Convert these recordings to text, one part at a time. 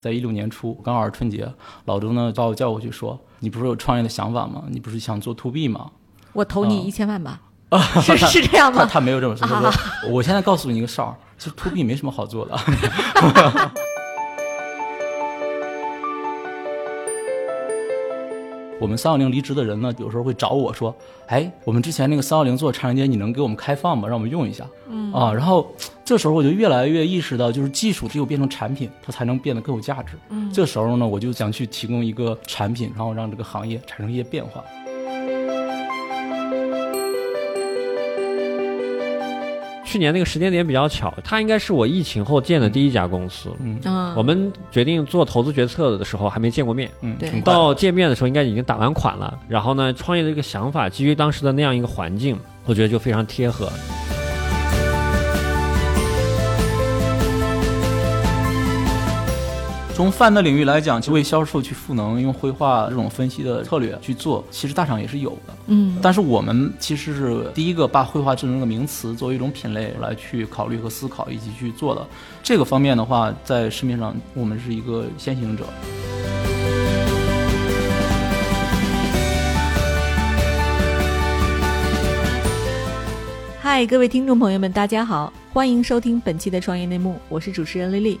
在一六年初，刚好是春节，老周呢把我叫过去说：“你不是有创业的想法吗？你不是想做 to B 吗？”我投你一千万吧。是是这样他吗？他没有这么说。他说：“我现在告诉你一个事儿，其实 to B 没什么好做的。”我们三六零离职的人呢，有时候会找我说：“哎，我们之前那个三六零做的长时间，你能给我们开放吗？让我们用一下。”嗯啊，然后这时候我就越来越意识到，就是技术只有变成产品，它才能变得更有价值。嗯，这时候呢，我就想去提供一个产品，然后让这个行业产生一些变化。去年那个时间点比较巧，它应该是我疫情后建的第一家公司。嗯，我们决定做投资决策的时候还没见过面，嗯，对到见面的时候应该已经打完款了。然后呢，创业的这个想法基于当时的那样一个环境，我觉得就非常贴合。从泛的领域来讲，就为销售去赋能，用绘画这种分析的策略去做，其实大厂也是有的。嗯，但是我们其实是第一个把绘画智能这个名词作为一种品类来去考虑和思考，以及去做的这个方面的话，在市面上我们是一个先行者。嗨，各位听众朋友们，大家好，欢迎收听本期的创业内幕，我是主持人丽丽。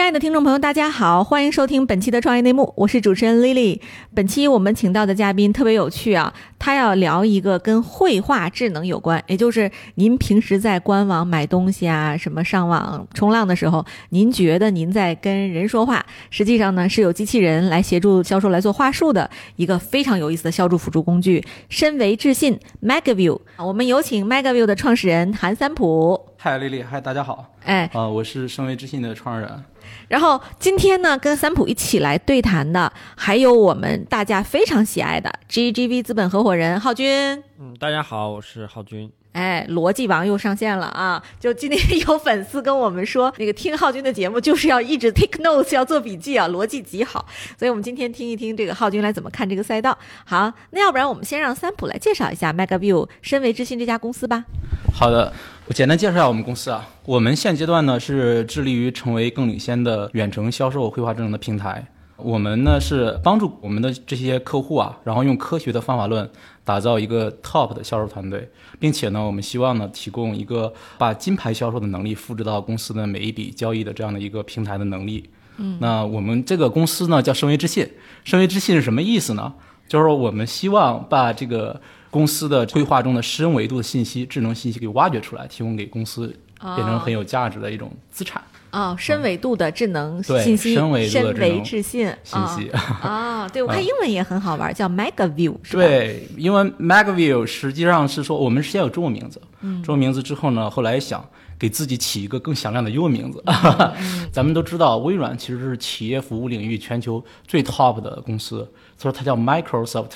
亲爱的听众朋友，大家好，欢迎收听本期的创业内幕，我是主持人 Lily。本期我们请到的嘉宾特别有趣啊，他要聊一个跟绘画智能有关，也就是您平时在官网买东西啊，什么上网冲浪的时候，您觉得您在跟人说话，实际上呢是有机器人来协助销售来做话术的一个非常有意思的销售辅助工具——身为智信 Megaview。我们有请 Megaview 的创始人韩三普。嗨，丽丽，嗨，大家好，哎，啊、我是身为智信的创始人。然后今天呢，跟三普一起来对谈的，还有我们大家非常喜爱的 GGV 资本合伙人浩军。嗯，大家好，我是浩军。哎，逻辑王又上线了啊！就今天有粉丝跟我们说，那个听浩军的节目就是要一直 take notes，要做笔记啊，逻辑极好。所以我们今天听一听这个浩军来怎么看这个赛道。好，那要不然我们先让三普来介绍一下 Megaview 深为之心这家公司吧。好的，我简单介绍一下我们公司啊。我们现阶段呢是致力于成为更领先的远程销售绘画智能的平台。我们呢是帮助我们的这些客户啊，然后用科学的方法论打造一个 top 的销售团队，并且呢，我们希望呢提供一个把金牌销售的能力复制到公司的每一笔交易的这样的一个平台的能力。嗯，那我们这个公司呢叫深为之信，深为之信是什么意思呢？就是说我们希望把这个公司的规划中的深维度的信息、智能信息给挖掘出来，提供给公司，变成很有价值的一种资产。哦，深维度的智能信息，深维智能信信息啊、啊对 我看英文也很好玩，叫 Megaview 是吧？，对，因为 MegaView 实际上是说我们先有中文名字，中文名字之后呢，后来想给自己起一个更响亮的英文名字。咱们都知道，微软其实是企业服务领域全球最 top 的公司，所以它叫 Microsoft。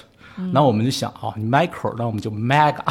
那我们就想啊、你 micro，那我们就 mega，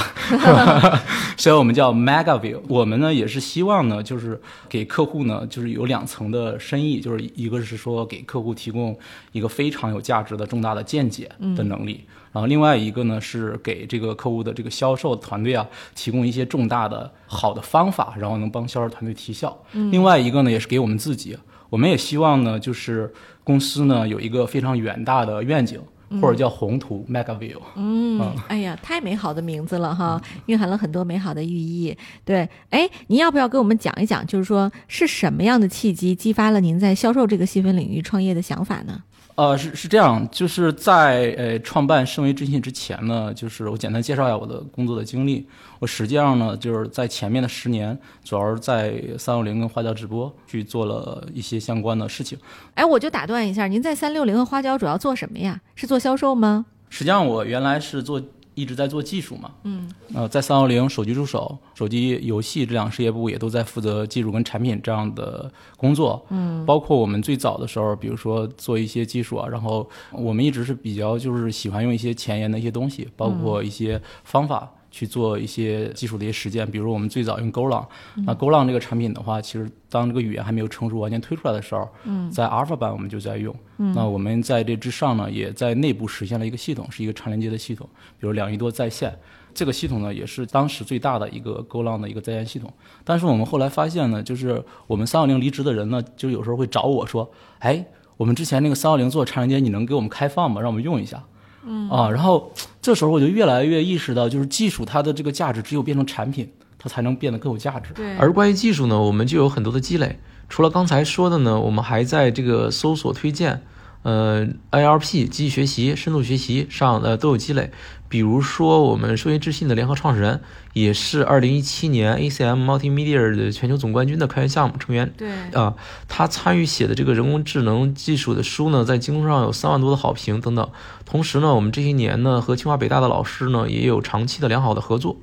所以我们叫 Megaview。我们呢也是希望呢，就是给客户呢，就是有两层的深意，就是一个是说给客户提供一个非常有价值的重大的见解的能力，然后另外一个呢是给这个客户的这个销售团队啊提供一些重大的好的方法，然后能帮销售团队提效。另外一个呢也是给我们自己，我们也希望呢就是公司呢有一个非常远大的愿景。或者叫宏图 Mega View，嗯，哎呀，太美好的名字了哈，蕴含了很多美好的寓意。对，哎，您要不要给我们讲一讲，就是说是什么样的契机激发了您在销售这个细分领域创业的想法呢？呃，是是这样，就是在呃创办深为征信之前呢，就是我简单介绍一下我的工作的经历。我实际上呢，就是在前面的十年，主要是在三六零跟花椒直播去做了一些相关的事情。哎，我就打断一下，您在三六零和花椒主要做什么呀？是做销售吗？实际上我原来是做一直在做技术嘛，嗯，呃，在三六零手机助手、手机游戏这两个事业部也都在负责技术跟产品这样的工作，嗯，包括我们最早的时候，比如说做一些技术啊，然后我们一直是比较就是喜欢用一些前沿的一些东西，包括一些方法。去做一些技术的一些实践，比如我们最早用 Golang，、那 Golang 这个产品的话，其实当这个语言还没有成熟完全推出来的时候，嗯，在 Alpha 版我们就在用，嗯，那我们在这之上呢，也在内部实现了一个系统，是一个长连接的系统，比如两亿多在线。这个系统呢，也是当时最大的一个 Golang 的一个在线系统。但是我们后来发现呢，就是我们三六零离职的人呢，就有时候会找我说：“哎，我们之前那个三六零做长连接，你能给我们开放吗？让我们用一下。”嗯啊，然后这时候我就越来越意识到，就是技术它的这个价值只有变成产品，它才能变得更有价值。对，而关于技术呢，我们就有很多的积累。除了刚才说的呢，我们还在这个搜索推荐、呃 ARP 机器学习、深度学习上呃都有积累。比如说，我们数学智信的联合创始人，也是二零一七年 ACM Multimedia 的全球总冠军的开源项目成员。对，啊，他参与写的这个人工智能技术的书呢，在京东上有三万多的好评等等。同时呢，我们这些年呢，和清华北大的老师呢，也有长期的良好的合作。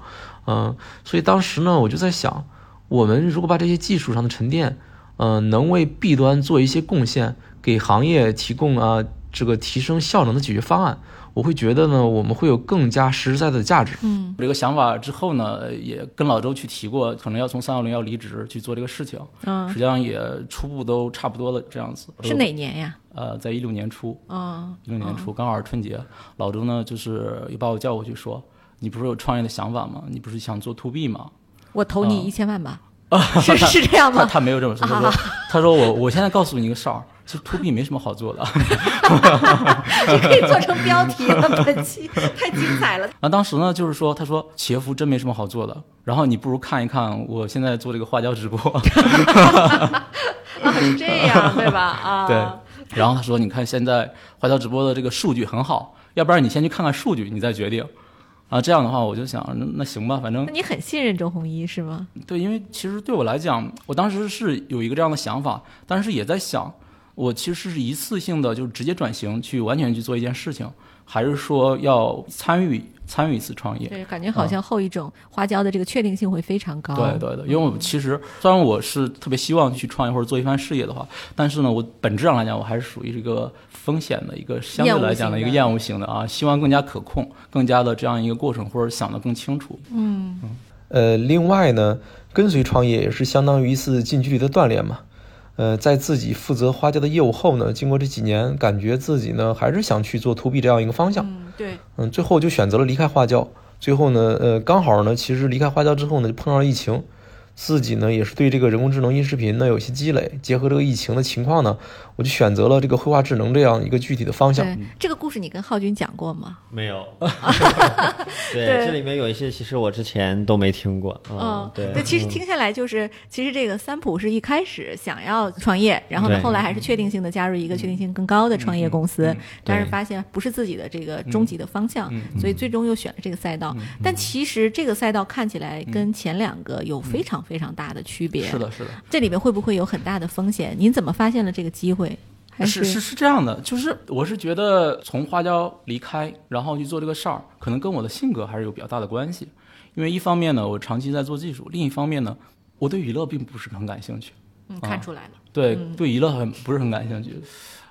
嗯、所以当时呢，我就在想，我们如果把这些技术上的沉淀，嗯、能为 B 端做一些贡献，给行业提供啊这个提升效能的解决方案，我会觉得呢，我们会有更加实实在在的价值。嗯有这个想法之后呢，也跟老周去提过，可能要从三幺零要离职去做这个事情。嗯实嗯，际上也初步都差不多了，这样子。是哪年呀？呃，在一六年初，嗯一六年初刚好是春节，老周呢就是又把我叫过去说，你不是有创业的想法吗？你不是想做 to B 吗？我投你嗯一千万吧？是是这样吗？他没有这么说，他说他说我我现在告诉你一个事儿，其实 to B 没什么好做的。这可以做成标题了，本期太精彩了。那当时呢，就是说，他说企业服真没什么好做的，然后你不如看一看我现在做这个花椒直播，啊，是这样对吧？啊，对。然后他说，你看现在花椒直播的这个数据很好，要不然你先去看看数据，你再决定。啊，这样的话，我就想，那那行吧，反正那你很信任周鸿祎是吗？对，因为其实对我来讲，我当时是有一个这样的想法，但是也在想，我其实是一次性的，就直接转型去完全去做一件事情，还是说要参与参与一次创业？对，感觉好像后一种花椒的这个确定性会非常高。对对对，因为我其实虽然我是特别希望去创业或者做一番事业的话，但是呢，我本质上来讲，我还是属于这个风险的一个相对来讲的一个厌厌恶型的啊，希望更加可控，更加的这样一个过程，或者想得更清楚。嗯呃，另外呢，跟随创业也是相当于一次近距离的锻炼嘛。呃，在自己负责花椒的业务后呢，经过这几年，感觉自己呢还是想去做 to B 这样一个方向。嗯，对，嗯，最后就选择了离开花椒。最后呢，呃，刚好呢，其实离开花椒之后呢，就碰上了疫情，自己呢也是对这个人工智能音视频呢有一些积累，结合这个疫情的情况呢，我就选择了这个绘画智能这样一个具体的方向。对，这个故事你跟浩军讲过吗？没有。对对，这里面有一些其实我之前都没听过。嗯，对。其实听下来就是，其实这个三浦是一开始想要创业，然后呢，后来还是确定性的加入一个确定性更高的创业公司，嗯但是发现不是自己的这个终极的方向，嗯所以最终又选了这个赛道。但其实这个赛道看起来跟前两个有非常非常大的区别。是，的，是的。这里面会不会有很大的风险？您怎么发现了这个机会？还是是是这样的，就是我是觉得从花椒离开，然后去做这个事儿，可能跟我的性格还是有比较大的关系。因为一方面呢，我长期在做技术；另一方面呢，我对娱乐并不是很感兴趣。嗯，看出来了。对，对娱乐很不是很感兴趣，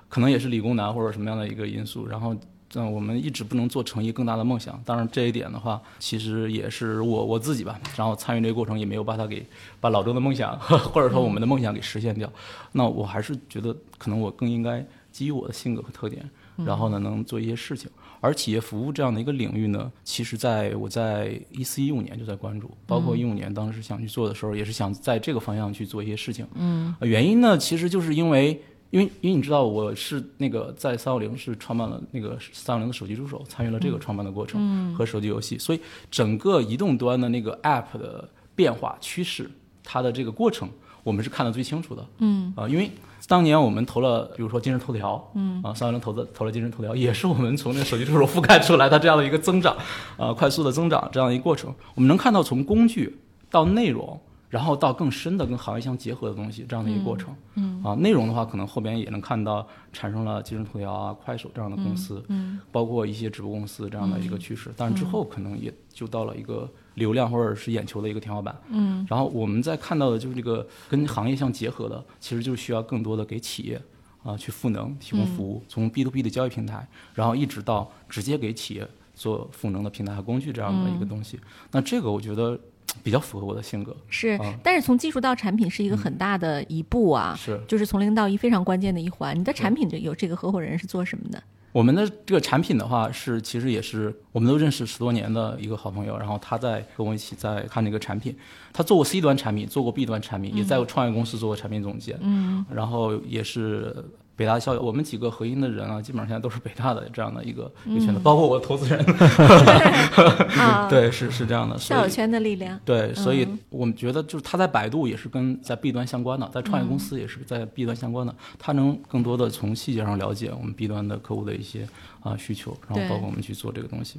可能也是理工男或者什么样的一个因素。然后，嗯，我们一直不能做成一个更大的梦想。当然，这一点的话，其实也是我我自己吧。然后参与这个过程，也没有把它给把老周的梦想 或者说我们的梦想给实现掉。那我还是觉得，可能我更应该基于我的性格和特点，然后呢，能做一些事情。而企业服务这样的一个领域呢，其实在我在一四一五年就在关注，包括一五年当时想去做的时候，也是想在这个方向去做一些事情。嗯，原因呢，其实就是因为。因为因为你知道我是那个在三六零是创办了那个三六零的手机助手，参与了这个创办的过程和手机游戏，所以整个移动端的那个 App 的变化趋势，它的这个过程，我们是看得最清楚的。嗯啊、因为当年我们投了，比如说今日头条，嗯啊，三六零投的投了今日头条，也是我们从那个手机助手覆盖出来它这样的一个增长，啊，快速的增长这样的一个过程，我们能看到从工具到内容。然后到更深的跟行业相结合的东西，这样的一个过程。嗯啊，内容的话，可能后边也能看到产生了今日头条啊、快手这样的公司，嗯，包括一些直播公司这样的一个趋势。但是之后可能也就到了一个流量或者是眼球的一个天花板。嗯，然后我们在看到的就是这个跟行业相结合的，其实就是需要更多的给企业啊去赋能、提供服务，从 B to B 的交易平台，然后一直到直接给企业。做赋能的平台和工具这样的一个东西。那这个我觉得比较符合我的性格。是啊，但是从技术到产品是一个很大的一步啊，是就是从零到一非常关键的一环。你的产品有这个合伙人是做什么的？我们的这个产品的话，是其实也是我们都认识十多年的一个好朋友，然后他在跟我一起在看这个产品。他做过 C 端产品，做过 B 端产品，也在创业公司做过产品总监，嗯，然后也是北大校友。我们几个合音的人啊，基本上现在都是北大的这样的一个一个圈子，包括我的投资人。啊，对，是是这样的。校友圈的力量。对，所以嗯我们觉得就是他在百度也是跟在 B 端相关的，在创业公司也是在 B 端相关的，他能更多的从细节上了解我们 B 端的客户的一些啊、需求，然后包括我们去做这个东西。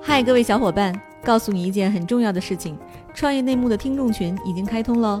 嗨，各位小伙伴，告诉你一件很重要的事情：创业内幕的听众群已经开通喽。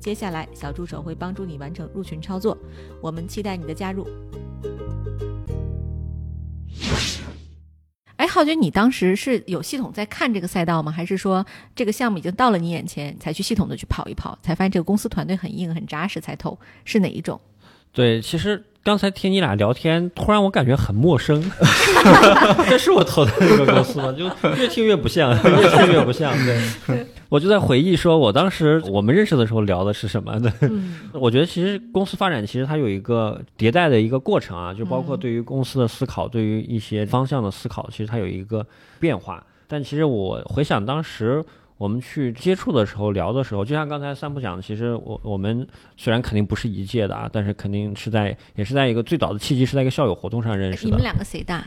接下来，小助手会帮助你完成入群操作。我们期待你的加入。哎，浩军，你当时是有系统在看这个赛道吗？还是说这个项目已经到了你眼前，才去系统的去跑一跑，才发现这个公司团队很硬、很扎实才投？是哪一种？对，其实刚才听你俩聊天，突然我感觉很陌生。这是我投的那个公司吗？就越听越不像，越听越不像。对，我就在回忆说，我当时我们认识的时候聊的是什么的。嗯我觉得其实公司发展其实它有一个迭代的一个过程啊，就包括对于公司的思考，对于一些方向的思考，其实它有一个变化。但其实我回想当时我们去接触的时候、聊的时候，就像刚才三浦讲的，其实我我们虽然肯定不是一届的啊，但是肯定是在也是在一个最早的契机是在一个校友活动上认识的。你们两个谁大？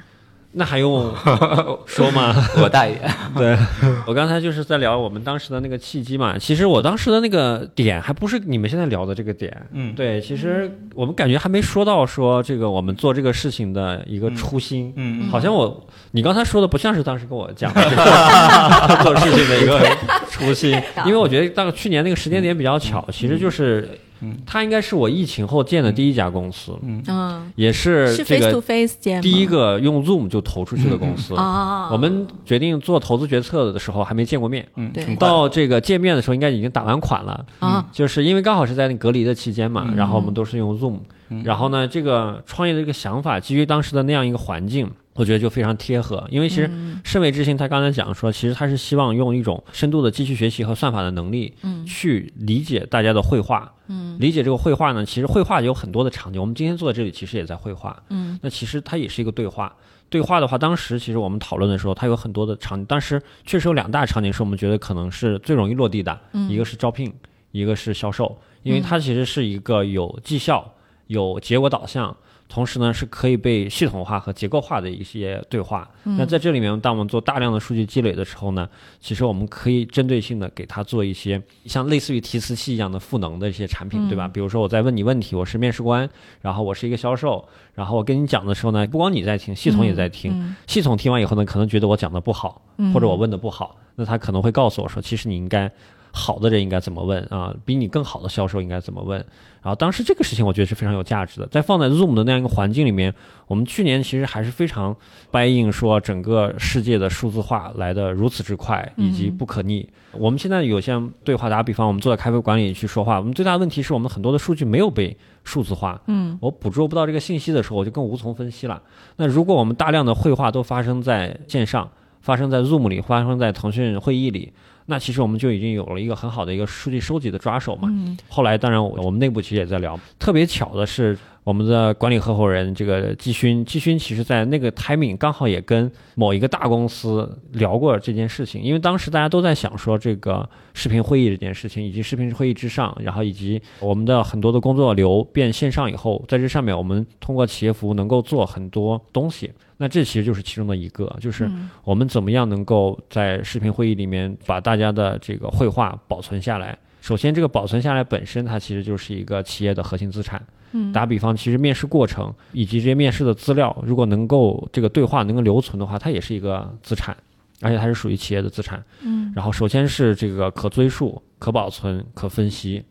那还用 说吗？我大爷，对我刚才就是在聊我们当时的那个契机嘛。其实我当时的那个点还不是你们现在聊的这个点。嗯，对，其实我们感觉还没说到说这个我们做这个事情的一个初心。嗯好像我你刚才说的不像是当时跟我讲的这个做事情的一个初心，因为我觉得到去年那个时间点比较巧，其实就是嗯。它应该是我疫情后建的第一家公司，嗯。嗯，也是是这 face to 个？第一个用 Zoom 就投出去的公司。啊，我们决定做投资决策的时候还没见过面，嗯，对。到这个见面的时候应该已经打完款了。啊，就是因为刚好是在那隔离的期间嘛，嗯。然后我们都是用 Zoom，、嗯。然后呢，这个创业的这个想法基于当时的那样一个环境，我觉得就非常贴合。因为其实嗯盛伟之星他刚才讲说，其实他是希望用一种深度的机器学习和算法的能力，嗯去理解大家的绘画。嗯理解这个绘画呢，其实绘画有很多的场景，我们今天坐在这里其实也在绘画。嗯那其实它也是一个对话。对话的话，当时其实我们讨论的时候，它有很多的场景，当时确实有两大场景是我们觉得可能是最容易落地的，嗯一个是招聘，一个是销售，因为它其实是一个有绩效、有结果导向，同时呢是可以被系统化和结构化的一些对话。嗯那在这里面，当我们做大量的数据积累的时候呢，其实我们可以针对性的给它做一些像类似于提词器一样的赋能的一些产品，嗯对吧？比如说我在问你问题，我是面试官，然后我是一个销售，然后我跟你讲的时候呢，不光你在听，系统也在听。嗯系统听完以后呢，可能觉得我讲的不好，嗯或者我问的不好，那他可能会告诉我说，其实你应该好的人应该怎么问啊，比你更好的销售应该怎么问。然后当时这个事情我觉得是非常有价值的，在放在 Zoom 的那样一个环境里面，我们去年其实还是非常 buy in 说整个世界的数字化来的如此之快以及不可逆。我们现在有些对话，打比方，我们坐在咖啡馆里去说话，我们最大的问题是我们很多的数据没有被数字化，嗯我捕捉不到这个信息的时候，我就更无从分析了。那如果我们大量的绘画都发生在线上，发生在 Zoom 里，发生在腾讯会议里，那其实我们就已经有了一个很好的一个数据收集的抓手嘛。嗯后来，当然我我们内部其实也在聊，特别巧的是，我们的管理合伙人这个季勋，季勋其实在那个 timing 刚好也跟某一个大公司聊过这件事情，因为当时大家都在想说这个视频会议这件事情，以及视频会议之上，然后以及我们的很多的工作流变线上以后，在这上面我们通过企业服务能够做很多东西。那这其实就是其中的一个，就是嗯我们怎么样能够在视频会议里面把大家的这个绘画保存下来。首先，这个保存下来本身它其实就是一个企业的核心资产。嗯打比方，其实面试过程以及这些面试的资料，如果能够这个对话能够留存的话，它也是一个资产，而且它是属于企业的资产。嗯，然后首先是这个可追溯、可保存、可分析，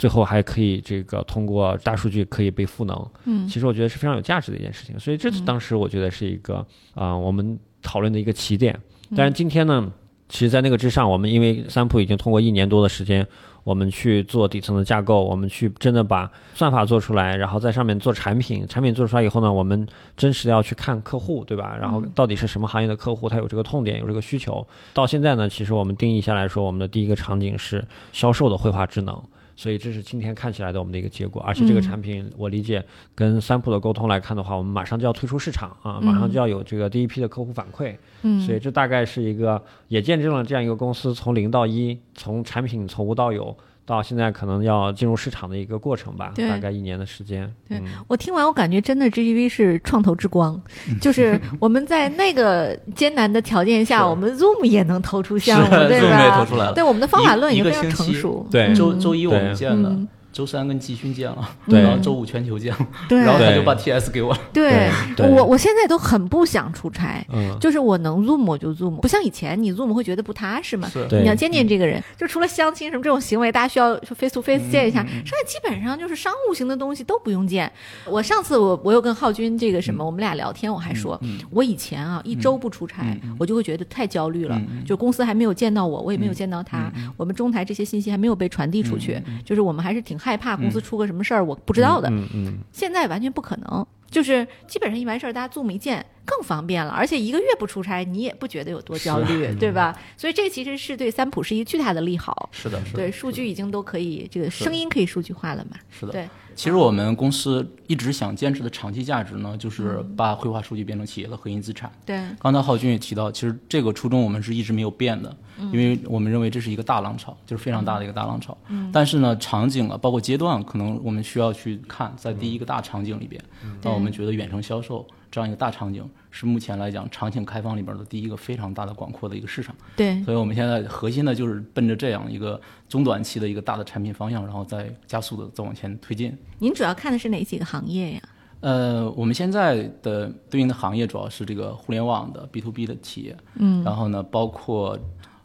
最后还可以这个通过大数据可以被赋能。嗯其实我觉得是非常有价值的一件事情，所以这是当时我觉得是一个啊、我们讨论的一个起点。但是今天呢，其实，在那个之上，我们因为三普已经通过一年多的时间，我们去做底层的架构，我们去真的把算法做出来，然后在上面做产品。产品做出来以后呢，我们真实的要去看客户，对吧？然后到底是什么行业的客户，他有这个痛点，有这个需求。到现在呢，其实我们定义下来说，我们的第一个场景是销售的绘画智能。所以这是今天看起来的我们的一个结果，而且这个嗯。产品，我理解跟三普的沟通来看的话，我们马上就要推出市场啊，马上就要有这个第一批的客户反馈，嗯，所以这大概是一个也见证了这样一个公司从零到一，从产品从无到有，到现在可能要进入市场的一个过程吧，大概一年的时间。对嗯我听完，我感觉真的 GGV 是创投之光，就是 我们在那个艰难的条件下，我们 Zoom 也能投出项目，是对 Zoom 也吧？投出来了对，我们的方法论已一经非常成熟。对嗯周周一我们见了嗯，周三跟季勋见了，对。然后周五全球见了，然后他就把 TS 给我了。对。对我我现在都很不想出差，嗯，就是我能 Zoom 我就 Zoom，不像以前你 Zoom 会觉得不踏实嘛。是。对。你要见见这个人，就除了相亲什么这种行为，大家需要 face to face 见一嗯下，剩下基本上就是商务型的东西都不用见。我上次我我又跟浩军这个什么，我们俩聊天，我还说，嗯我以前啊一周不出差，我就会觉得太焦虑了，嗯就公司还没有见到我，我也没有见到他，我们中台这些信息还没有被传递出去，就是我们还是挺害怕公司出个什么事儿我不知道的。嗯嗯，现在完全不可能，就是基本上一完事儿，大家 Zoom 一见更方便了，而且一个月不出差，你也不觉得有多焦虑，对吧？所以这其实是对三普是一个巨大的利好。是的，是的，对，数据已经都可以，这个声音可以数据化了嘛？是的。对，其实我们公司一直想坚持的长期价值呢，就是把绘画数据变成企业的核心资产。对，刚才浩军也提到，其实这个初衷我们是一直没有变的，因为我们认为这是一个大浪潮，就是非常大的一个大浪潮。但是呢，场景啊，包括阶段，可能我们需要去看，在第一个大场景里边，那我们觉得远程销售这样一个大场景是目前来讲场景开放里边的第一个非常大的广阔的一个市场。对，所以我们现在核心呢就是奔着这样一个中短期的一个大的产品方向，然后再加速的再往前推进。您主要看的是哪几个行业呀？呃，我们现在的对应的行业主要是这个互联网的 B to B 的企业，嗯，然后呢，包括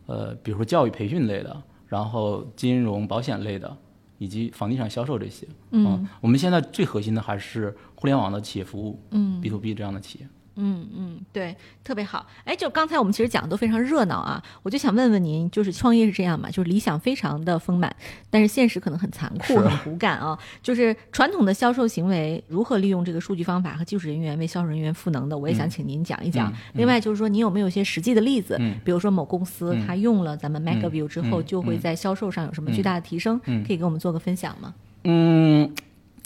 呃，比如说教育培训类的，然后金融保险类的，以及房地产销售这些。嗯我们现在最核心的还是互联网的企业服务，嗯 B to B 这样的企业。嗯嗯，对，特别好。哎，就刚才我们其实讲的都非常热闹啊，我就想问问您，就是创业是这样嘛？就是理想非常的丰满，但是现实可能很残酷、很骨感啊。就是传统的销售行为如何利用这个数据方法和技术人员为销售人员赋能的，我也想请您讲一讲。嗯另外就是说，您有没有一些实际的例子？嗯比如说某公司嗯它用了咱们 MegaView 之后，嗯就会在销售上有什么巨大的提升？嗯可以给我们做个分享吗？嗯，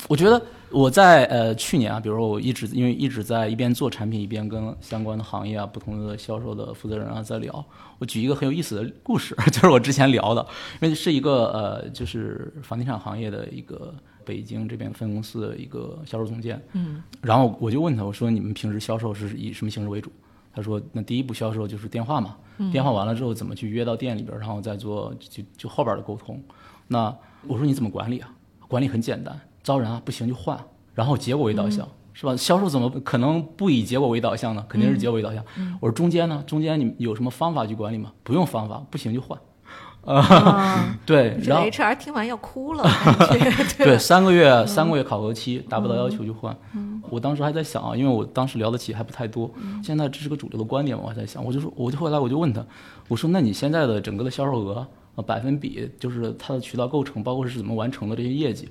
我觉得我在呃去年啊，比如说我一直因为一直在一边做产品，一边跟相关的行业啊、不同的销售的负责人啊在聊。我举一个很有意思的故事，就是我之前聊的，因为是一个呃，就是房地产行业的一个北京这边分公司的一个销售总监。嗯然后我就问他，我说你们平时销售是以什么形式为主？他说那第一步销售就是电话嘛，电话完了之后怎么去约到店里边儿，然后再做就就后边儿的沟通。那我说你怎么管理啊？管理很简单，招人啊不行就换，然后结果为导向。是吧？销售怎么可能不以结果为导向呢？肯定是结果为导向。我说中间呢？中间你有什么方法去管理吗？不用方法，不行就换。啊，对，然后 HR 听完要哭了，对，三个月三个月考核期达不到要求就换。我当时还在想啊，因为我当时聊的企业还不太多，现在这是个主流的观点嘛，我还在想，我就说，我就后来我就问他，我说那你现在的整个的销售额啊百分比，就是它的渠道构成，包括是怎么完成的这些业绩，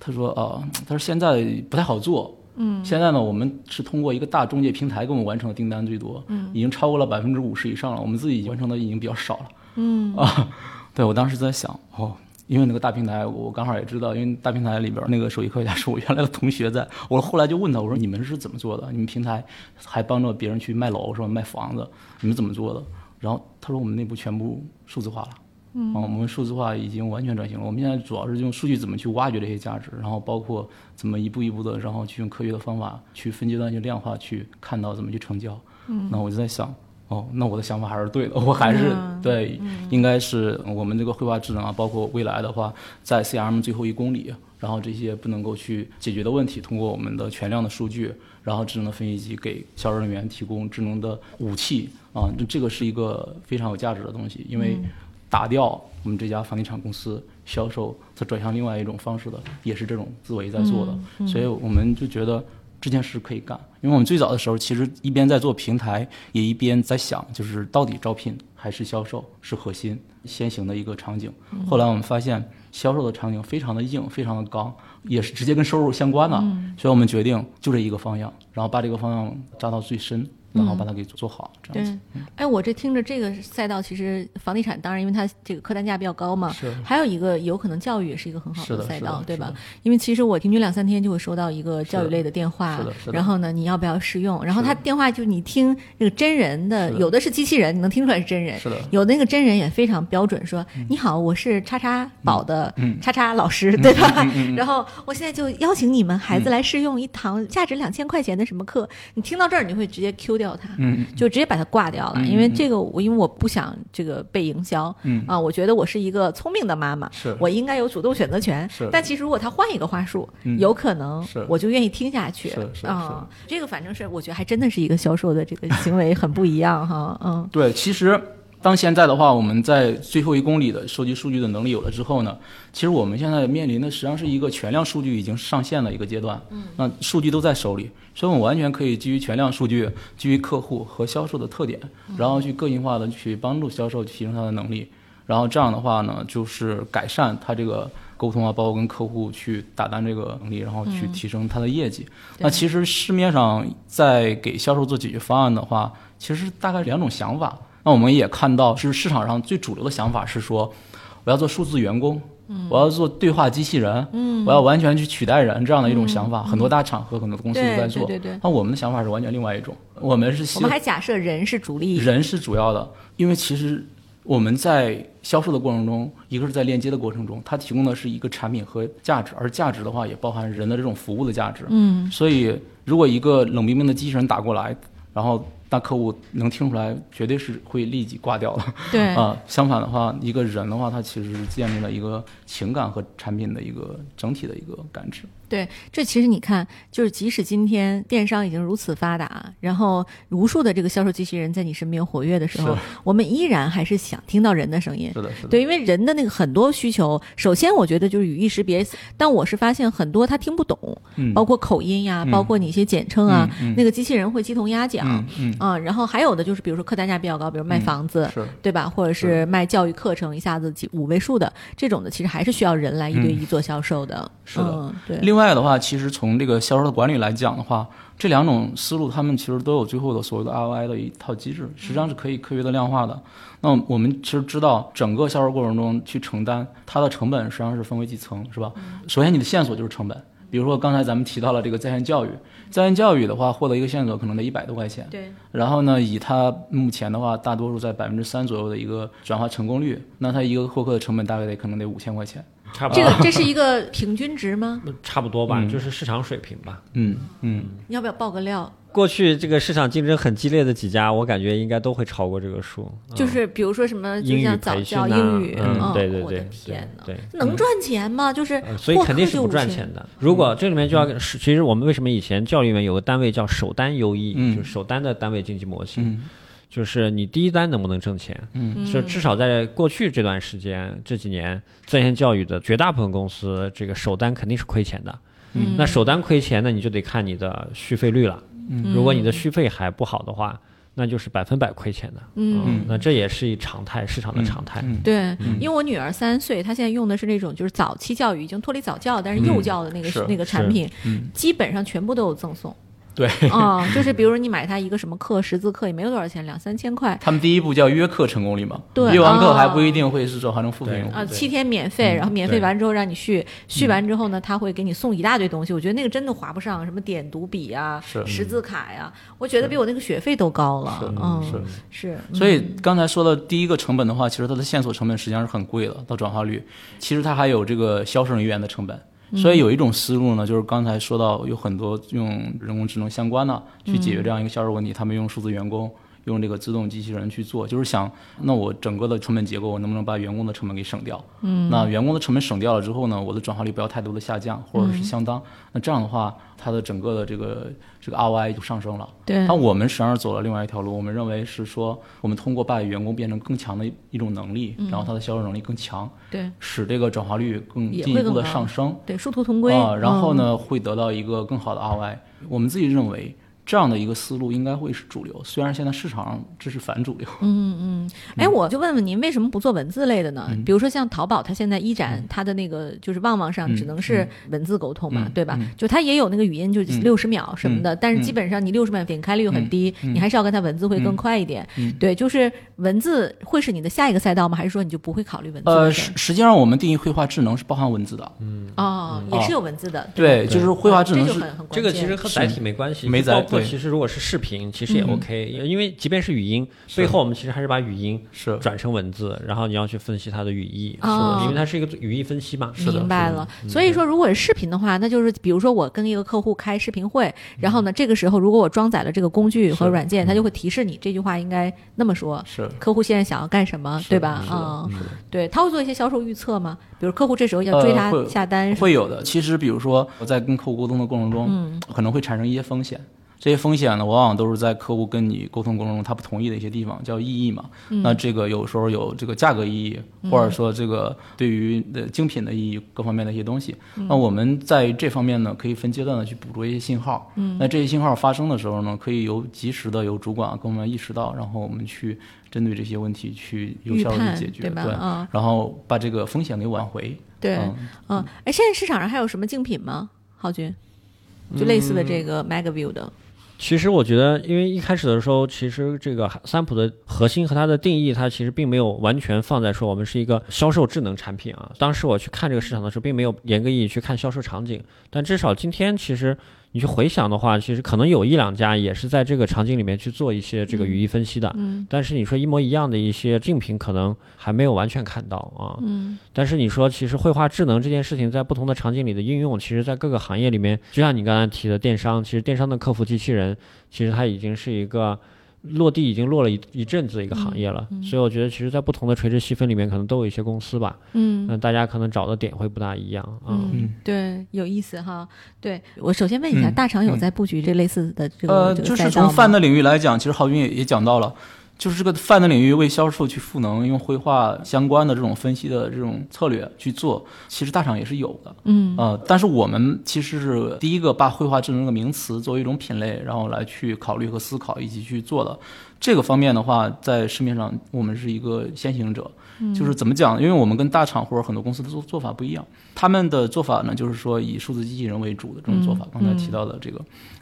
他说啊，他说现在不太好做。嗯，现在呢，我们是通过一个大中介平台给我们完成的订单最多，嗯，已经超过了百分之五十以上了，我们自己完成的已经比较少了。嗯啊，对我当时在想，哦，因为那个大平台，我刚好也知道，因为大平台里边那个手机科学家是我原来的同学在，我后来就问他，我说你们是怎么做的？你们平台还帮着别人去卖楼是吧？卖房子，你们怎么做的？然后他说我们内部全部数字化了。嗯，我们数字化已经完全转型了。我们现在主要是用数据怎么去挖掘这些价值，然后包括怎么一步一步的，然后去用科学的方法去分阶段去量化，去看到怎么去成交。嗯，那我就在想，哦，那我的想法还是对的，我还是、嗯对，应该是我们这个绘画智能啊，包括未来的话，在 CRM 最后一公里，然后这些不能够去解决的问题，通过我们的全量的数据，然后智能的分析机给销售人员提供智能的武器啊，这这个是一个非常有价值的东西，因为打掉我们这家房地产公司销售，再转向另外一种方式的，也是这种思维在做的，所以我们就觉得。这件事可以干，因为我们最早的时候其实一边在做平台，也一边在想，就是到底招聘还是销售是核心先行的一个场景。后来我们发现销售的场景非常的硬，非常的刚，也是直接跟收入相关的，所以我们决定就这一个方向，然后把这个方向扎到最深。然后把它给做好，这样子。哎，我这听着这个赛道，其实房地产当然，因为它这个客单价比较高嘛。是。还有一个有可能教育也是一个很好的赛道，对吧？因为其实我平均两三天就会收到一个教育类的电话，是的，是的。然后呢，你要不要试用？然后他电话就你听那个真人的，有的是机器人，你能听出来是真人。是的。有的那个真人也非常标准，说你好，我是叉叉宝的叉叉老师，对吧？然后我现在就邀请你们孩子来试用一堂价值两千块钱的什么课。你听到这儿，你会直接 Q 掉它。嗯。就直接把它挂掉了，因为这个我因为我不想这个被营销，嗯啊，我觉得我是一个聪明的妈妈，是我应该有主动选择权。是，但其实如果他换一个话术，有可能我就愿意听下去。是是啊，这个反正是我觉得还真的是一个销售的这个行为很不一样哈，嗯。对，其实。当现在的话，我们在最后一公里的收集数据的能力有了之后呢，其实我们现在面临的实际上是一个全量数据已经上线的一个阶段。嗯，那数据都在手里，所以我们完全可以基于全量数据，基于客户和销售的特点，然后去个性化的去帮助销售提升他的能力，然后这样的话呢，就是改善他这个沟通啊，包括跟客户去打单这个能力，然后去提升他的业绩。那其实市面上在给销售做解决方案的话，其实大概两种想法。那我们也看到，是市场上最主流的想法是说，我要做数字员工，我要做对话机器人，我要完全去取代人这样的一种想法。很多大厂和很多公司都在做。对对对。那我们的想法是完全另外一种，我们是我们还假设人是主力，人是主要的，因为其实我们在销售的过程中，一个是在链接的过程中，它提供的是一个产品和价值，而价值的话也包含人的这种服务的价值。嗯。所以，如果一个冷冰冰的机器人打过来，然后。那客户能听出来，绝对是会立即挂掉的。对 啊，相反的话，一个人的话，他其实是建立了一个情感和产品的一个整体的一个感知。对，这其实你看，就是即使今天电商已经如此发达，然后无数的这个销售机器人在你身边活跃的时候，我们依然还是想听到人的声音。是的，是的。对，因为人的那个很多需求，首先我觉得就是语义识别，但我是发现很多他听不懂，包括口音呀，包括你一些简称啊，那个机器人会鸡同鸭讲。嗯啊，然后还有的就是，比如说客单价比较高，比如卖房子，对吧？或者是卖教育课程，一下子几五位数的这种的，其实还是需要人来一对一做销售的。是的，对。另外的话，其实从这个销售的管理来讲的话，这两种思路，他们其实都有最后的所谓的 ROI 的一套机制，实际上是可以科学的量化的。那我们其实知道，整个销售过程中去承担它的成本，实际上是分为几层，是吧？首先，你的线索就是成本。比如说刚才咱们提到了这个在线教育，在线教育的话，获得一个线索可能得一百多块钱。对。然后呢，以它目前的话，大多数在百分之三左右的一个转化成功率，那它一个获客的成本大概得可能得五千块钱。差不多。这个这是一个平均值吗？差不多吧，就是市场水平吧。嗯嗯。你要不要爆个料？过去这个市场竞争很激烈的几家，我感觉应该都会超过这个数。就是比如说什么，就像早教英语，嗯，对对对，天哪，对，能赚钱吗？就是所以肯定是不赚钱的。如果这里面就要是，其实我们为什么以前教育里面有个单位叫首单优异，就是首单的单位经济模型，就是你第一单能不能挣钱？嗯，是至少在过去这段时间这几年，在线教育的绝大部分公司，这个首单肯定是亏钱的。嗯，那首单亏钱，那你就得看你的续费率了。嗯如果你的续费还不好的话，那就是百分百亏钱的。嗯，那这也是一常态，市场的常态。对，因为我女儿三岁，她现在用的是那种就是早期教育，已经脱离早教，但是幼教的那个那个产品，基本上全部都有赠送。对，啊，就是比如说你买他一个什么课，识字课也没有多少钱，两三千块。他们第一步叫约课成功率嘛，对，约完课还不一定会是转化成付费用户。啊，七天免费，然后免费完之后让你续，续完之后呢，他会给你送一大堆东西。我觉得那个真的划不上，什么点读笔啊，识字卡呀，我觉得比我那个学费都高了。嗯，是是。所以刚才说的第一个成本的话，其实它的线索成本实际上是很贵的，到转化率，其实它还有这个销售人员的成本。所以有一种思路呢，就是刚才说到有很多用人工智能相关的去解决这样一个销售问题，他们用数字员工。用这个自动机器人去做，就是想，那我整个的成本结构，我能不能把员工的成本给省掉？嗯，那员工的成本省掉了之后呢，我的转化率不要太多的下降，或者是相当。那这样的话，它的整个的这个这个 ROI 就上升了。对那我们实际上是走了另外一条路，我们认为是说，我们通过把员工变成更强的一种能力，然后他的销售能力更强，对使这个转化率更进一步的上升。对，殊途同归。啊，然后嗯？呢，会得到一个更好的 ROI。我们自己认为这样的一个思路应该会是主流，虽然现在市场上这是反主流。嗯嗯。哎，我就问问您，为什么不做文字类的呢？嗯。比如说像淘宝，它现在一展它的那个就是旺旺上嗯只能是文字沟通嘛，嗯对吧？嗯。就它也有那个语音，就嗯。六十秒什么的，但是基本上你六十秒点开率很低，嗯。嗯。你还是要跟它文字会更快一点。嗯。对，就是文字会是你的下一个赛道吗？还是说你就不会考虑文字呃？实实际上我们定义绘画智能是包含文字的。嗯。哦，也是有文字的。对，吧就是绘画智能这就是很很关这个其键。实和载体没关系，没载括对其实如果是视频，其实也嗯 OK，、因为即便是语音，是背后我们其实还是把语音是转成文字，然后你要去分析它的语义，哦是因为它是一个语义分析嘛。是的明白了，所以说如果是视频的话，那就是比如说我跟一个客户开视频会，然后呢，这个时候如果我装载了这个工具和软件，它就会提示你这句话应该那么说。是客户现在想要干什么，对吧？是的啊、对，他会做一些销售预测吗？比如客户这时候要追他呃会下单，会有的。其实，比如说我在跟客户沟通的过程中，嗯可能会产生一些风险。这些风险呢，往往都是在客户跟你沟通过程中他不同意的一些地方，叫异议嘛。嗯那这个有时候有这个价格异议，或者说这个对于的精品的异议各方面的一些东西。嗯那我们在这方面呢，可以分阶段的去捕捉一些信号。嗯，那这些信号发生的时候呢，可以由及时的由主管跟我们意识到，然后我们去针对这些问题去有效的去解决，对吧？嗯，然后把这个风险给挽回。对，嗯嗯，哎，现在市场上还有什么竞品吗？浩军，就类似的这个 MegaView 的，其实我觉得，因为一开始的时候，其实这个三普的核心和它的定义，它其实并没有完全放在说我们是一个销售智能产品啊。当时我去看这个市场的时候，并没有严格意义去看销售场景，但至少今天其实你去回想的话，其实可能有一两家也是在这个场景里面去做一些这个语义分析的。嗯但是你说一模一样的一些竞品，可能还没有完全看到啊。嗯但是你说，其实绘画智能这件事情在不同的场景里的应用，其实在各个行业里面，就像你刚才提的电商，其实电商的客服机器人，其实它已经是一个落地已经落了一一阵子的一个行业了。所以我觉得，其实，在不同的垂直细分里面，可能都有一些公司吧，嗯那大家可能找的点会不大一样啊。嗯，对，有意思哈。对我首先问一下，嗯大厂有嗯在布局这类似的这个呃，这个就是从泛的领域来讲，其实郝军也也讲到了，就是这个泛的领域为销售去赋能，用绘画相关的这种分析的这种策略去做，其实大厂也是有的。嗯呃，但是我们其实是第一个把绘画智能这个名词作为一种品类，然后来去考虑和思考以及去做的。这个方面的话，在市面上我们是一个先行者。就是怎么讲？因为我们跟大厂或者很多公司的做做法不一样，他们的做法呢，就是说以数字机器人为主的这种做法。刚才提到的这个，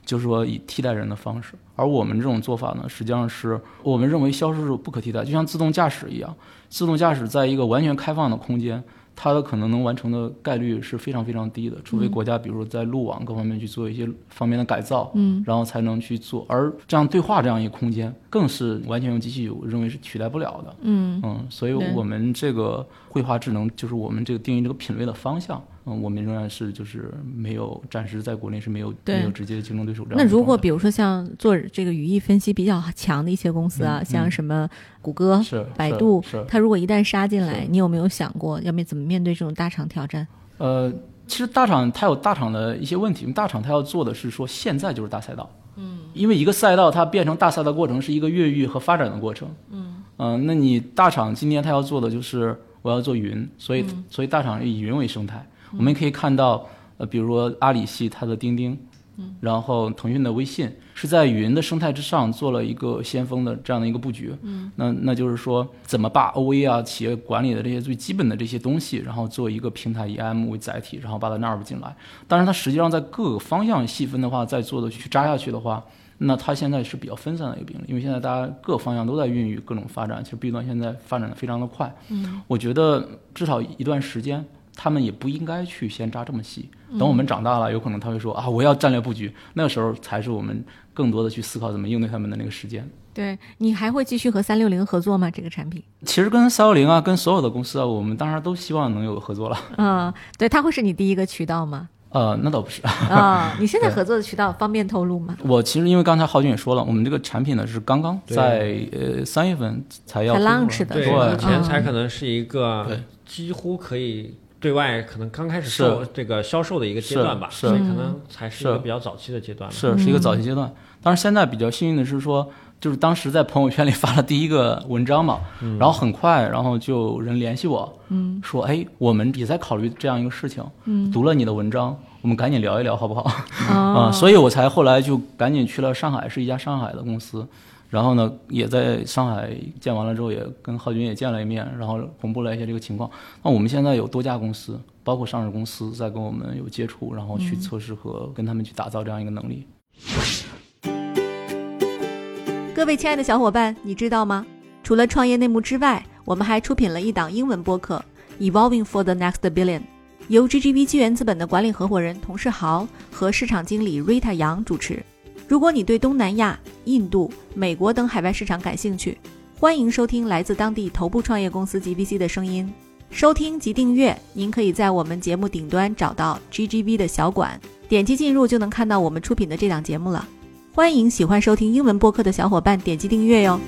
就是说以替代人的方式。而我们这种做法呢，实际上是我们认为销售是不可替代，就像自动驾驶一样，自动驾驶在一个完全开放的空间。它的可能能完成的概率是非常非常低的，除非国家比如说在路网各方面去做一些方面的改造，嗯，然后才能去做。而这样对话这样一个空间，更是完全用机器，我认为是取代不了的。嗯嗯，所以我们这个绘画智能就是我们这个定义这个品类的方向。嗯，我们仍然是就是没有，暂时在国内是没有没有直接竞争对手这样那的状态。如果比如说像做这个语义分析比较强的一些公司啊，嗯像什么谷歌、百度，它如果一旦杀进来，你有没有想过要面怎么面对这种大厂挑战？呃，其实大厂它有大厂的一些问题，大厂它要做的是说现在就是大赛道，嗯，因为一个赛道它变成大赛道过程是一个越狱和发展的过程，嗯。那你大厂今天它要做的就是我要做云，所以、所以大厂以云为生态，我们可以看到，呃，比如说阿里系它的钉钉。嗯然后腾讯的微信是在云的生态之上做了一个先锋的这样的一个布局，嗯，那那就是说怎么把 OA 啊企业管理的这些最基本的这些东西，然后做一个平台以 IM 为载体，然后把它纳入进来。当然，它实际上在各个方向细分的话，再做的去扎下去的话，那它现在是比较分散的一个病例，因为现在大家各个方向都在孕育各种发展，其实 B 端现在发展的非常的快，嗯，我觉得至少一段时间。他们也不应该去先扎这么细，等我们长大了，有可能他会说啊，我要战略布局，那个时候才是我们更多的去思考怎么应对他们的那个时间。对你还会继续和三六零合作吗？这个产品？其实跟三六零啊，跟所有的公司啊，我们当然都希望能有合作了。嗯，对，它会是你第一个渠道吗？呃，那倒不是。啊、你现在合作的渠道方便透露吗？我其实因为刚才浩军也说了，我们这个产品呢是刚刚在呃三月份才要 launch 的对，是吧以前嗯才可能是一个对几乎可以对外可能刚开始是售这个销售的一个阶段吧，是所以可嗯能才是一个比较早期的阶段吧。是是一个早期阶段。当然现在比较幸运的是说，就是当时在朋友圈里发了第一个文章嘛，然后很快，然后就有人联系我，嗯说哎，我们也在考虑这样一个事情，嗯读了你的文章，我们赶紧聊一聊好不好？啊 啊、所以我才后来就赶紧去了上海，是一家上海的公司。然后呢，也在上海见完了之后，也跟浩军也见了一面，然后公布了一些这个情况。那我们现在有多家公司，包括上市公司，在跟我们有接触，然后去测试和跟他们去打造这样一个能力。各位亲爱的小伙伴，你知道吗？除了创业内幕之外，我们还出品了一档英文播客《Evolving for the Next Billion》，由 GGV 纪元资本的管理合伙人童世豪和市场经理 Rita 杨主持。如果你对东南亚、印度、美国等海外市场感兴趣，欢迎收听来自当地头部创业公司 GVC 的声音。收听及订阅，您可以在我们节目顶端找到 GGV 的小馆，点击进入就能看到我们出品的这档节目了。欢迎喜欢收听英文播客的小伙伴点击订阅哟。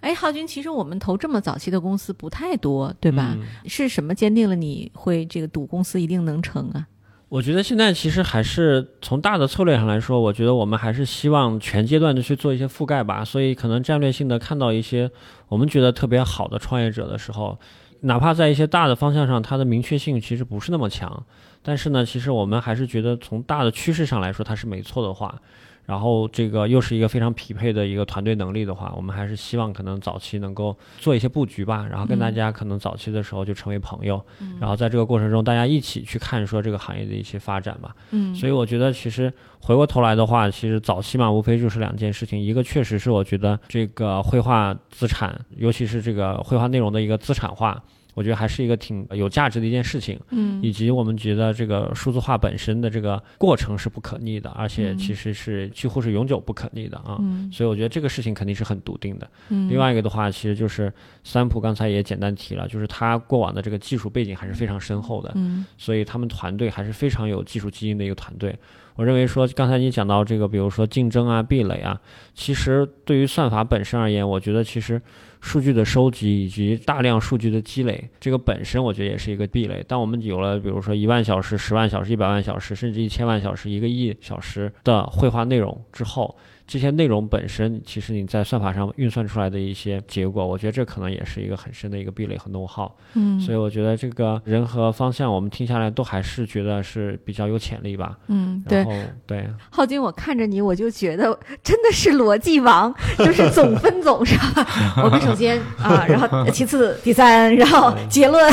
哎，浩军，其实我们投这么早期的公司不太多，对吧？嗯是什么坚定了你会这个赌公司一定能成啊？我觉得现在其实还是从大的策略上来说，我觉得我们还是希望全阶段的去做一些覆盖吧。所以可能战略性的看到一些我们觉得特别好的创业者的时候，哪怕在一些大的方向上，它的明确性其实不是那么强，但是呢，其实我们还是觉得从大的趋势上来说，它是没错的话。然后这个又是一个非常匹配的一个团队能力的话，我们还是希望可能早期能够做一些布局吧，然后跟大家可能早期的时候就成为朋友，然后在这个过程中大家一起去看说这个行业的一些发展吧。嗯所以我觉得其实回过头来的话，其实早期嘛，无非就是两件事情，一个确实是我觉得这个绘画资产，尤其是这个绘画内容的一个资产化。我觉得还是一个挺有价值的一件事情，嗯以及我们觉得这个数字化本身的这个过程是不可逆的，而且嗯其实是几乎是永久不可逆的啊。嗯所以我觉得这个事情肯定是很笃定的。嗯另外一个的话，其实就是三浦刚才也简单提了，就是他过往的这个技术背景还是非常深厚的，嗯所以他们团队还是非常有技术基因的一个团队。我认为说，刚才你讲到这个，比如说竞争啊、壁垒啊，其实对于算法本身而言，我觉得其实数据的收集以及大量数据的积累，这个本身我觉得也是一个壁垒。当我们有了比如说一万小时、十万小时、一百万小时，甚至一千万小时、一个亿小时的绘画内容之后，这些内容本身，其实你在算法上运算出来的一些结果，我觉得这可能也是一个很深的一个壁垒和弄耗。嗯所以我觉得这个人和方向，我们听下来都还是觉得是比较有潜力吧。嗯，对对，浩军，我看着你，我就觉得真的是逻辑王，就是总分总是吧？我们首先啊，然后其次第三，然后结论，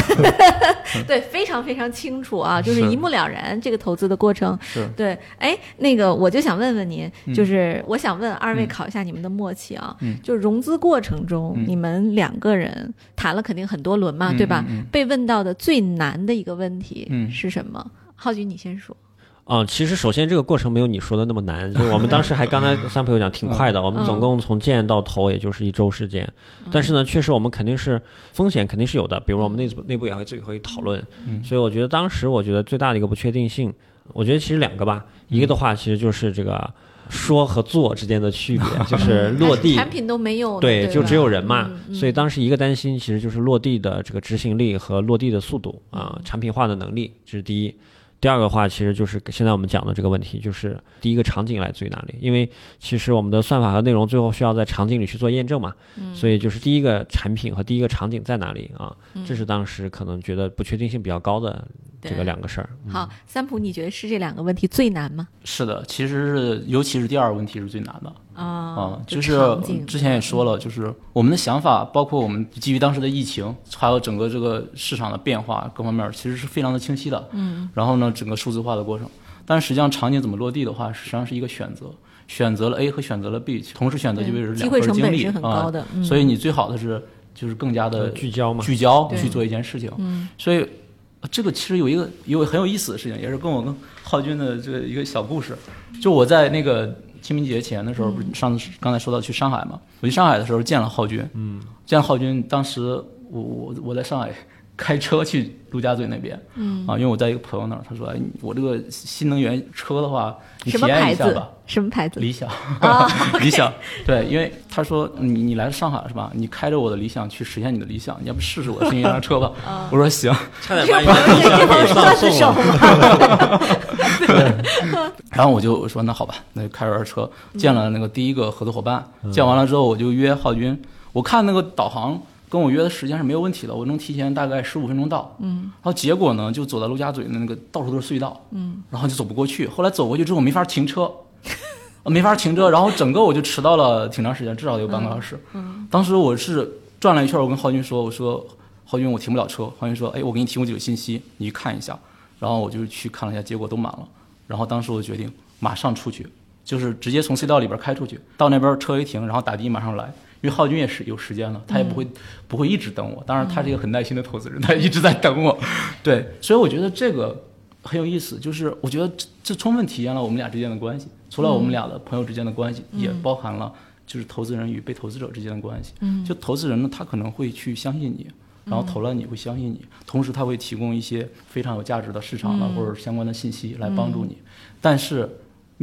对，非常非常清楚啊，就是是一目了然这个投资的过程。是对，哎，那个我就想问问您，嗯就是我想问二位嗯。考一下你们的默契啊，嗯。就是融资过程中，嗯。你们两个人谈了肯定很多轮嘛，嗯对吧？嗯嗯。被问到的最难的一个问题嗯。是什么？浩军，你先说。嗯，其实首先这个过程没有你说的那么难，就是我们当时还刚才三朋友讲挺快的，我们总共从建到投也就是一周时间，但是呢，确实我们肯定是风险肯定是有的，比如我们内部内部也会自己会讨论，嗯。所以我觉得当时我觉得最大的一个不确定性，我觉得其实两个吧，一个的话其实就是这个说和做之间的区别，就是落地产品都没有，对，就只有人嘛，所以当时一个担心其实就是落地的这个执行力和落地的速度啊、产品化的能力，这是第一。第二个话，其实就是现在我们讲的这个问题，就是第一个场景来自于哪里？因为其实我们的算法和内容最后需要在场景里去做验证嘛，嗯所以就是第一个产品和第一个场景在哪里啊？嗯这是当时可能觉得不确定性比较高的这个两个事儿。嗯好，三浦，你觉得是这两个问题最难吗？是的，其实是尤其是第二个问题是最难的啊啊，就就是之前也说了，就是我们的想法，包括我们基于当时的疫情，还有整个这个市场的变化各方面，其实是非常的清晰的。嗯，然后呢，整个数字化的过程，但实际上场景怎么落地的话，实际上是一个选择，选择了 A 和选择了 B，同时选择就意味着两份精力成本是很高啊，所以你最好的是就是更加的聚焦嘛，聚焦去做一件事情。嗯所以呃这个其实有一个有很有意思的事情，也是跟我跟浩军的这个一个小故事。就我在那个清明节前的时候，不是上次刚才说到去上海嘛？我去上海的时候见了浩军，嗯，见了浩军，当时我我我在上海开车去陆家嘴那边，嗯啊，因为我在一个朋友那儿，他说，哎，我这个新能源车的话，你体验一下吧。？什么牌子？理想，啊理想，对，因为他说你你来上海是吧？你开着我的理想去实现你的理想，你要不试试我的新能源车吧？我说行，差点这把你的 理想送了。吗？然后我就我说那好吧，那就开着车见了那个第一个合作伙伴，见完了之后我就约浩军，我看那个导航跟我约的时间是没有问题的，我能提前大概十五分钟到。嗯，然后结果呢，就走到陆家嘴的那个到处都是隧道，嗯，然后就走不过去。后来走过去之后没法停车，呃没法停车，然后整个我就迟到了挺长时间，至少有半个小时。嗯，当时我是转了一圈，我跟浩军说，我说浩军我停不了车，浩军说，哎，我给你提供几个信息，你去看一下。然后我就去看了一下，结果都满了。然后当时我决定马上出去，就是直接从隧道里边开出去，到那边车一停，然后打的马上来。因为浩军也是有时间了，他也不会、不会一直等我。当然，他是一个很耐心的投资人，他一直在等我。对，所以我觉得这个很有意思，就是我觉得这这充分体现了我们俩之间的关系。除了我们俩的朋友之间的关系，也包含了就是投资人与被投资者之间的关系。嗯就投资人呢，他可能会去相信你，然后投了你会相信你，同时他会提供一些非常有价值的市场的、嗯或者相关的信息来帮助你。但是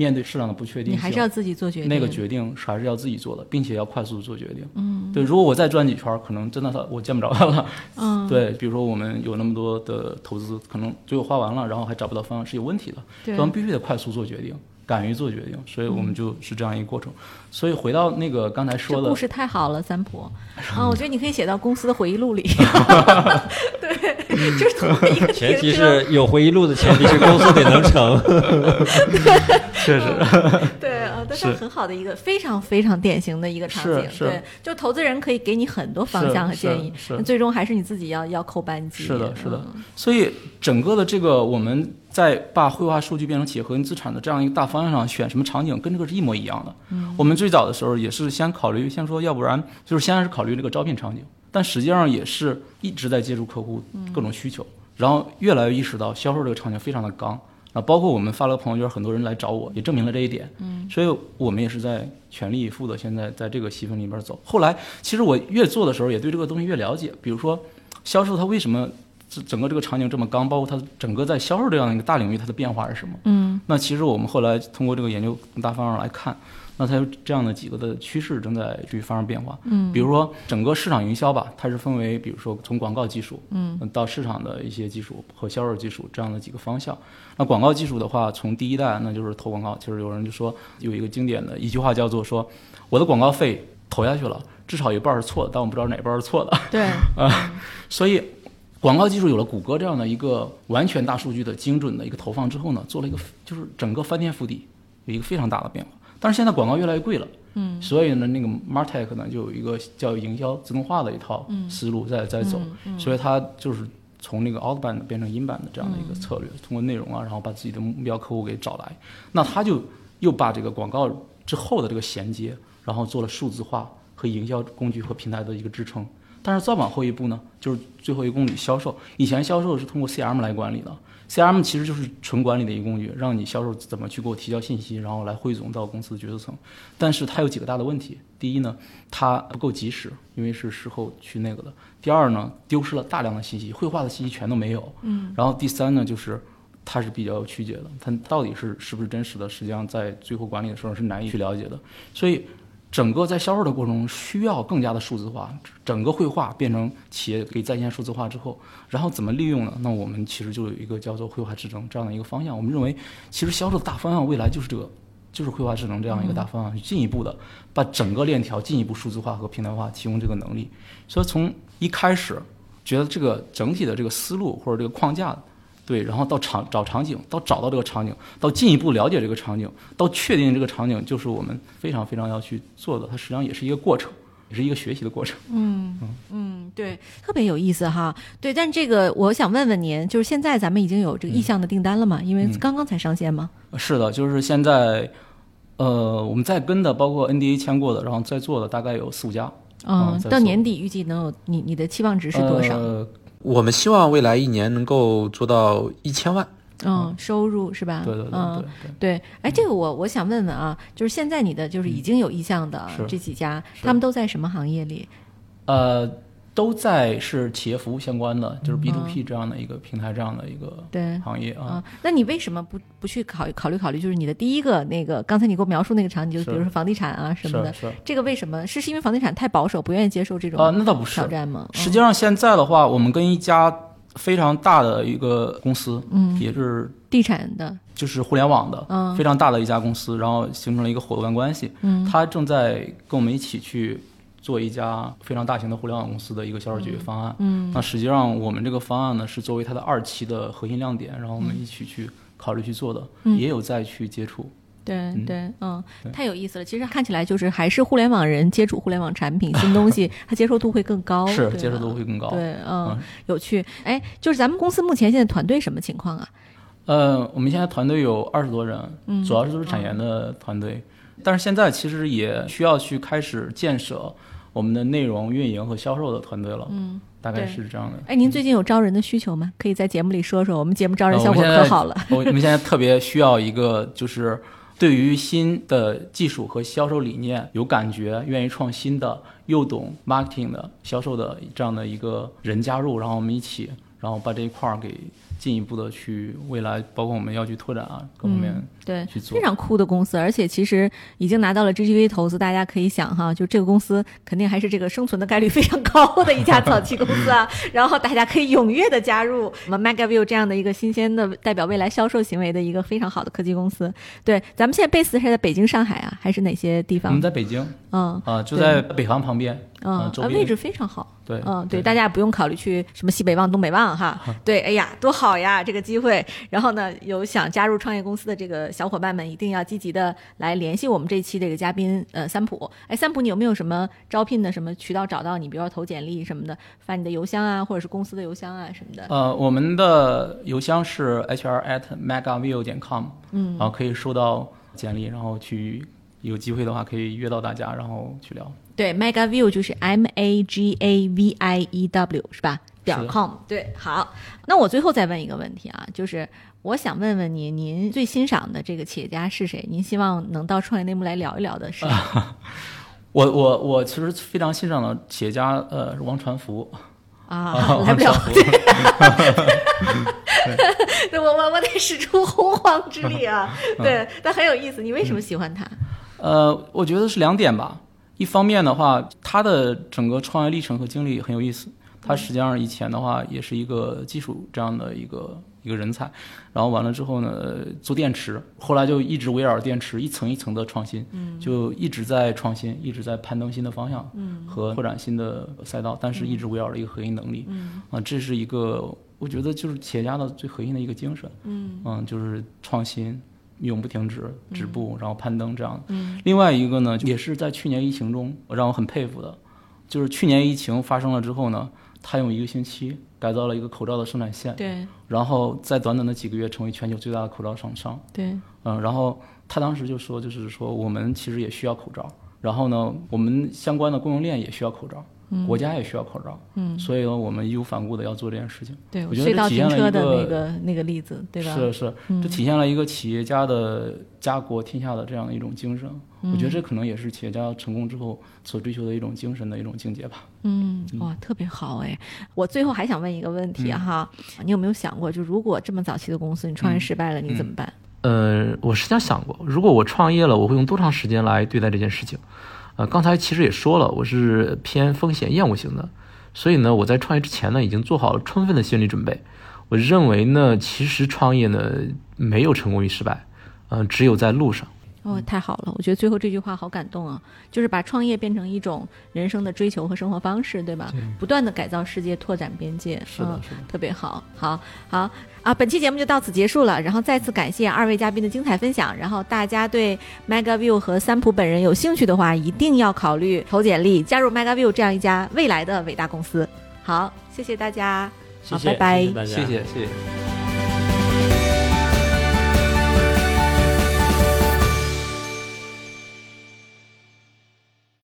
面对市场的不确定性，你还是要自己做决定。那个决定是还是要自己做的，并且要快速做决定。嗯，对，如果我再转几圈，可能真的他我见不着他了。嗯，对，比如说我们有那么多的投资，可能最后花完了，然后还找不到方案，是有问题的。对必须得快速做决定，敢于做决定，所以我们就是这样一个过程。所以回到那个刚才说的故，事太好了，三浦 啊，我觉得你可以写到公司的回忆录里。对，就是同一个前提是有回忆录的前提是公司得能成。确实，对啊，但是是很好的一个非常非常典型的一个场景。对，就投资人可以给你很多方向和建议，是那最终还是你自己要要扣扳机。是的，是的嗯。所以整个的这个我们在把绘画数据变成企业核心资产的这样一个大方向上选什么场景，跟这个是一模一样的。嗯，我们最早的时候也是先考虑，先说要不然就是先是考虑这个招聘场景，但实际上也是一直在接触客户各种需求，然后越来越意识到销售这个场景非常的刚。啊，包括我们发了个朋友圈，很多人来找我，也证明了这一点。嗯，所以我们也是在全力以赴的，现在在这个细分里边走。后来，其实我越做的时候，也对这个东西越了解。比如说，销售它为什么整整个这个场景这么刚，包括它整个在销售这样一个大领域它的变化是什么？嗯那其实我们后来通过这个研究大方向来看，那它有这样的几个的趋势正在去发生变化。嗯，比如说整个市场营销吧，它是分为比如说从广告技术，嗯，到市场的一些技术和销售技术这样的几个方向。那广告技术的话，从第一代那就是投广告，就是有人就说有一个经典的一句话叫做说，我的广告费投下去了，至少一半是错的，但我不知道哪半是错的。对啊，所以，广告技术有了谷歌这样的一个完全大数据的精准的一个投放之后呢，做了一个就是整个翻天覆地，有一个非常大的变化。但是现在广告越来越贵了，嗯，所以呢，那个 Martech 呢就有一个叫营销自动化的一套思路在在走，所以它就是从那个 outbound 变成 inbound 的这样的一个策略，通过内容啊，然后把自己的目标客户给找来，那他就又把这个广告之后的这个衔接，然后做了数字化和营销工具和平台的一个支撑。但是再往后一步呢，就是最后一公里销售。以前销售是通过 CRM 来管理的，CRM 其实就是纯管理的一个工具，让你销售怎么去给我提交信息，然后来汇总到公司的决策层。但是它有几个大的问题：第一呢，它不够及时，因为是事后去那个的；第二呢，丢失了大量的信息，绘画的信息全都没有。嗯。然后第三呢，就是它是比较曲解的，它到底是是不是真实的，实际上在最后管理的时候是难以去了解的。所以。整个在销售的过程中需要更加的数字化，整个绘画变成企业可以在线数字化之后，然后怎么利用呢？那我们其实就有一个叫做绘画智能这样的一个方向。我们认为，其实销售的大方向未来就是这个，就是绘画智能这样一个大方向，去进一步的把整个链条进一步数字化和平台化，提供这个能力。所以从一开始觉得这个整体的这个思路或者这个框架。对，然后到场找场景，到找到这个场景，到进一步了解这个场景，到确定这个场景，就是我们非常非常要去做的。它实际上也是一个过程，也是一个学习的过程。嗯嗯，对，特别有意思哈。对，但这个我想问问您，就是现在咱们已经有这个意向的订单了吗？因为刚刚才上线吗？是的，就是现在，呃，我们在跟的，包括 NDA 签过的，然后在做的，大概有四五家。嗯，到年底预计能有你你的期望值是多少？呃我们希望未来一年能够做到一千万。嗯，收入是吧？对对对嗯对对。对，哎，这个我我想问问啊，就是现在你的就是已经有意向的这几家，他们都在什么行业里？呃，都在是企业服务相关的，就是嗯 B to P 这样的一个平台，这样的一个对。行业啊。啊，那你为什么不不去考虑考虑考虑？就是你的第一个那个，刚才你给我描述那个场景，就比如说房地产啊什么的，这个为什么是是因为房地产太保守，不愿意接受这种啊，那倒不是挑。战吗？实际上现在的话，我们跟一家非常大的一个公司，嗯，也是地产的，就是互联网的，嗯非常大的一家公司，然后形成了一个伙伴关系。嗯他正在跟我们一起去做一家非常大型的互联网公司的一个销售解决方案。嗯那实际上我们这个方案呢，是作为它的二期的核心亮点，然后我们一起去考虑去做的，嗯也有再去接触。对嗯对，嗯，太有意思了。其实看起来就是还是互联网人接触互联网产品、新东西，他接受度会更高，是接受度会更高。对，嗯嗯，有趣。哎，就是咱们公司目前现在团队什么情况啊？呃，我们现在团队有二十多人，嗯主要是都是产研的团队，但是现在其实也需要去开始建设我们的内容运营和销售的团队了，嗯，大概是这样的。哎，您最近有招人的需求吗？可以在节目里说说。我们节目招人效果可好了。我 我们现在特别需要一个，就是对于新的技术和销售理念有感觉、愿意创新的、又懂 marketing 的、销售的这样的一个人加入，然后我们一起，然后把这一块儿给进一步的去未来，包括我们要去拓展啊各方面嗯，对，去做。非常酷的公司，而且其实已经拿到了 GGV 投资，大家可以想哈，就这个公司肯定还是这个生存的概率非常高的一家早期公司啊。然后大家可以踊跃的加入我们 MegaView 这样的一个新鲜的代表未来销售行为的一个非常好的科技公司。对，咱们现在 base 是在北京、上海啊，还是哪些地方我们？在北京嗯啊，就在北航旁边，嗯啊，位置非常好。对，嗯，对，大家也不用考虑去什么西北望、东北望哈。对，哎呀，多好呀，这个机会。然后呢，有想加入创业公司的这个小伙伴们，一定要积极的来联系我们这期这个嘉宾，呃，三浦。哎，三浦，你有没有什么招聘的什么渠道找到你？比如说投简历什么的，发你的邮箱啊，或者是公司的邮箱啊什么的。呃，我们的邮箱是 hr at megaview 点 com，嗯然后可以收到简历，然后去有机会的话可以约到大家，然后去聊。对，Mega View 就是 M A G A V I E W 是吧？点 com 对，好。那我最后再问一个问题啊，就是我想问问您，您最欣赏的这个企业家是谁？您希望能到创业内幕来聊一聊的是谁？我我我其实非常欣赏的企业家，呃，是王传福啊，啊，来不了对 我我我得使出洪荒之力啊！嗯对，但很有意思。你为什么喜欢他？呃，我觉得是两点吧。一方面的话，他的整个创业历程和经历很有意思。他实际上以前的话也是一个技术这样的一个一个人才，然后完了之后呢，做电池，后来就一直围绕着电池一层一层的创新，嗯就一直在创新，一直在攀登新的方向嗯和拓展新的赛道，但是一直围绕着一个核心能力。嗯啊，这是一个我觉得就是企业家的最核心的一个精神。嗯嗯，就是创新，永不停止，止步，然后攀登这样。嗯。另外一个呢，也是在去年疫情中让我很佩服的，就是去年疫情发生了之后呢，他用一个星期改造了一个口罩的生产线，对。然后在短短的几个月成为全球最大的口罩厂商。对，嗯，然后他当时就说，就是说我们其实也需要口罩，然后呢，我们相关的供应链也需要口罩，国家也需要口罩，嗯，所以呢，我们义无反顾的要做这件事情。对，我觉得隧道这体现了一停车的那个个那个例子，对吧？是是，嗯这体现了一个企业家的家国天下的这样的一种精神。我觉得这可能也是企业家成功之后所追求的一种精神的一种境界吧。嗯，哇，特别好哎！我最后还想问一个问嗯题哈，你有没有想过，就如果这么早期的公司你创业嗯失败了，你怎么办？呃，我实际上想过，如果我创业了，我会用多长时间来对待这件事情？呃，刚才其实也说了，我是偏风险厌恶型的，所以呢，我在创业之前呢，已经做好了充分的心理准备。我认为呢，其实创业呢，没有成功与失败，嗯、只有在路上。哦，太好了！我觉得最后这句话好感动啊，就是把创业变成一种人生的追求和生活方式，对吧？不断的改造世界，拓展边界，嗯，是的是的特别好，好，好啊！本期节目就到此结束了，然后再次感谢二位嘉宾的精彩分享，然后大家对 MegaView 和三浦本人有兴趣的话，一定要考虑投简历加入 MegaView 这样一家未来的伟大公司。好，谢谢大家，谢谢，好拜拜谢谢，谢谢谢谢。